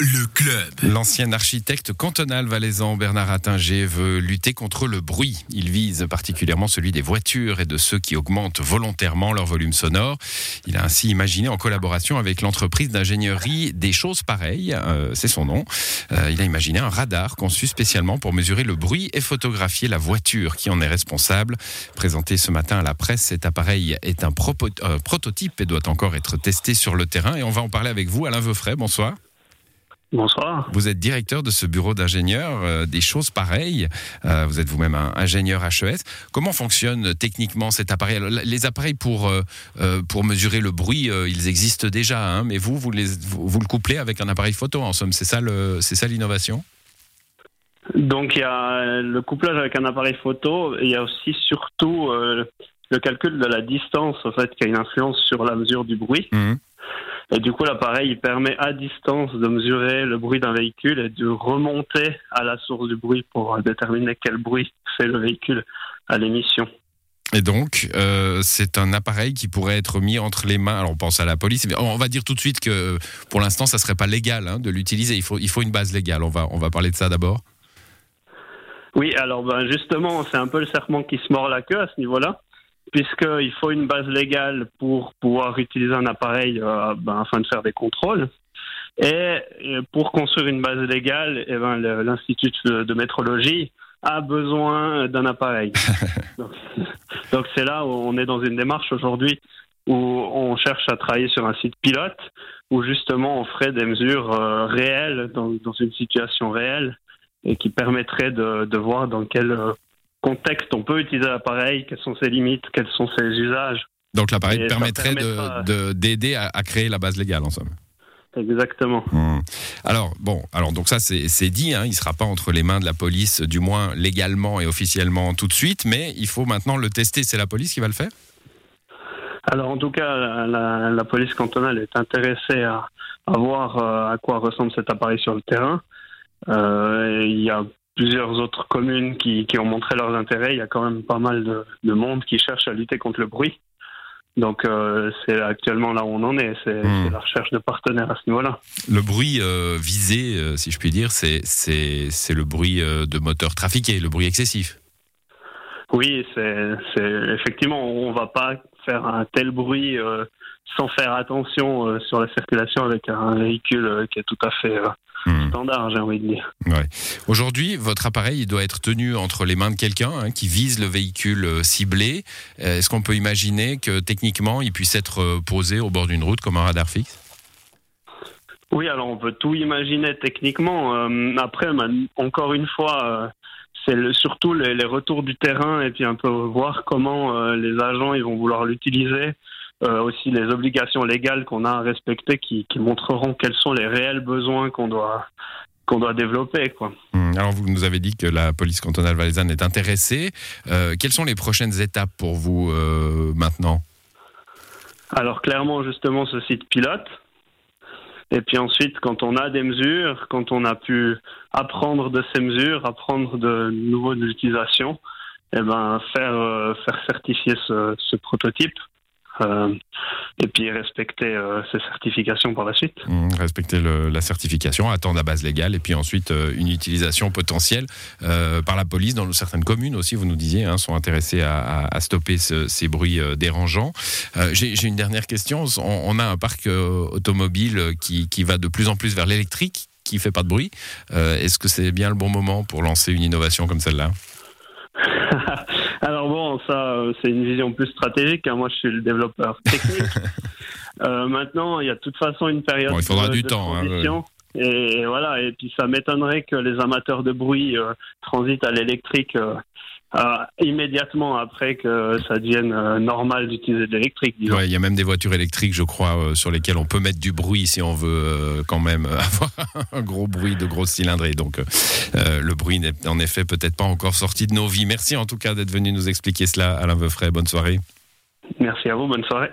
Le club. L'ancien architecte cantonal valaisan Bernard Attinger veut lutter contre le bruit. Il vise particulièrement celui des voitures et de ceux qui augmentent volontairement leur volume sonore. Il a ainsi imaginé en collaboration avec l'entreprise d'ingénierie des choses pareilles, euh, c'est son nom. Euh, il a imaginé un radar conçu spécialement pour mesurer le bruit et photographier la voiture qui en est responsable. Présenté ce matin à la presse, cet appareil est un euh, prototype et doit encore être testé sur le terrain. Et on va en parler avec vous, Alain Veufray. Bonsoir. Bonsoir. Vous êtes directeur de ce bureau d'ingénieurs, euh, des choses pareilles. Euh, vous êtes vous-même un ingénieur HES. Comment fonctionne techniquement cet appareil? Alors, Les appareils pour, euh, euh, pour mesurer le bruit, euh, ils existent déjà, hein, mais vous, vous, les, vous, vous le couplez avec un appareil photo, en somme. C'est ça l'innovation? Donc il y a le couplage avec un appareil photo, et il y a aussi surtout euh, le calcul de la distance en fait qui a une influence sur la mesure du bruit. Mhm. Et du coup l'appareil il permet à distance de mesurer le bruit d'un véhicule et de remonter à la source du bruit pour euh, déterminer quel bruit fait le véhicule à l'émission. Et donc, euh, c'est un appareil qui pourrait être mis entre les mains. Alors, on pense à la police. mais On va dire tout de suite que, pour l'instant, ça serait pas légal hein, de l'utiliser. Il faut, il faut une base légale. On va, on va parler de ça d'abord. Oui, alors ben justement, c'est un peu le serpent qui se mord la queue à ce niveau-là, puisqu'il faut une base légale pour pouvoir utiliser un appareil euh, ben, afin de faire des contrôles. Et euh, pour construire une base légale, eh ben, l'Institut de métrologie a besoin d'un appareil. donc c'est là où on est dans une démarche aujourd'hui où on cherche à travailler sur un site pilote, où justement on ferait des mesures euh, réelles dans, dans une situation réelle et qui permettrait de, de voir dans quel euh, contexte on peut utiliser l'appareil, quelles sont ses limites, quels sont ses usages. Donc, l'appareil permettrait de- permettra- de- d'aider à, à créer la base légale, en somme. Exactement. Hmm. Alors bon, alors donc ça c'est dit, hein, il sera pas entre les mains de la police, du moins légalement et officiellement tout de suite, mais il faut maintenant le tester. C'est la police qui va le faire? Alors en tout cas, la, la- la police cantonale est intéressée à, à voir euh, à quoi ressemble cet appareil sur le terrain. Euh, il y a plusieurs autres communes qui, qui ont montré leurs intérêts. Il y a quand même pas mal de, de monde qui cherche à lutter contre le bruit. Donc euh, c'est actuellement là où on en est, c'est Hmm. c'est la recherche de partenaires à ce niveau-là. Le bruit euh, visé, euh, si je puis dire, c'est le bruit de moteur trafiqué, le bruit excessif. Oui, c'est effectivement, on va pas faire un tel bruit sans faire attention sur la circulation avec un véhicule qui est tout à fait Hmm. standard, j'ai envie de dire. Aujourd'hui, votre appareil il doit être tenu entre les mains de quelqu'un hein, qui vise le véhicule euh, ciblé. Euh, Est-ce qu'on peut imaginer que techniquement, il puisse être euh, posé au bord d'une route comme un radar fixe? Oui, alors on peut tout imaginer techniquement. Euh, après, encore une fois, euh, c'est le- surtout les, les retours du terrain et puis un peu voir comment euh, les agents ils vont vouloir l'utiliser. Euh, aussi les obligations légales qu'on a à respecter qui, qui montreront quels sont les réels besoins qu'on doit qu'on doit développer quoi. Hmm, Alors, vous nous avez dit que la police cantonale valaisanne est intéressée. Euh, quelles sont les prochaines étapes pour vous euh, maintenant? Alors clairement justement ce site pilote. Et puis ensuite, quand on a des mesures, quand on a pu apprendre de ces mesures, apprendre de nouveaux utilisations, eh ben faire euh, faire certifier ce, ce prototype euh, et puis respecter euh, ces certifications par la suite. Hmm, Respecter la certification, attendre la base légale et puis ensuite euh, une utilisation potentielle euh, par la police dans certaines communes aussi, vous nous disiez, hein, sont intéressés à, à- stopper ce- ces bruits euh, dérangeants. Euh, J'ai une dernière question. On, a un parc euh, automobile qui, qui va de plus en plus vers l'électrique, qui fait pas de bruit. Euh, Est-ce que c'est bien le bon moment pour lancer une innovation comme celle-là? Alors bon, ça euh, c'est une vision plus stratégique. hein. Moi, je suis le développeur technique. Euh, maintenant, il y a de toute façon une période Bon, il faudra de, du de temps, hein, transition. Et voilà, et puis ça m'étonnerait que les amateurs de bruit euh, transitent à l'électrique euh, immédiatement après que ça devienne euh, normal d'utiliser de l'électrique. Ouais, Il y a même des voitures électriques, je crois, euh, sur lesquelles on peut mettre du bruit si on veut quand même avoir un gros bruit de grosse cylindrée. Donc, le bruit n'est en effet peut-être pas encore sorti de nos vies. Merci en tout cas d'être venu nous expliquer cela, Alain Veufray. Bonne soirée. Merci à vous, bonne soirée.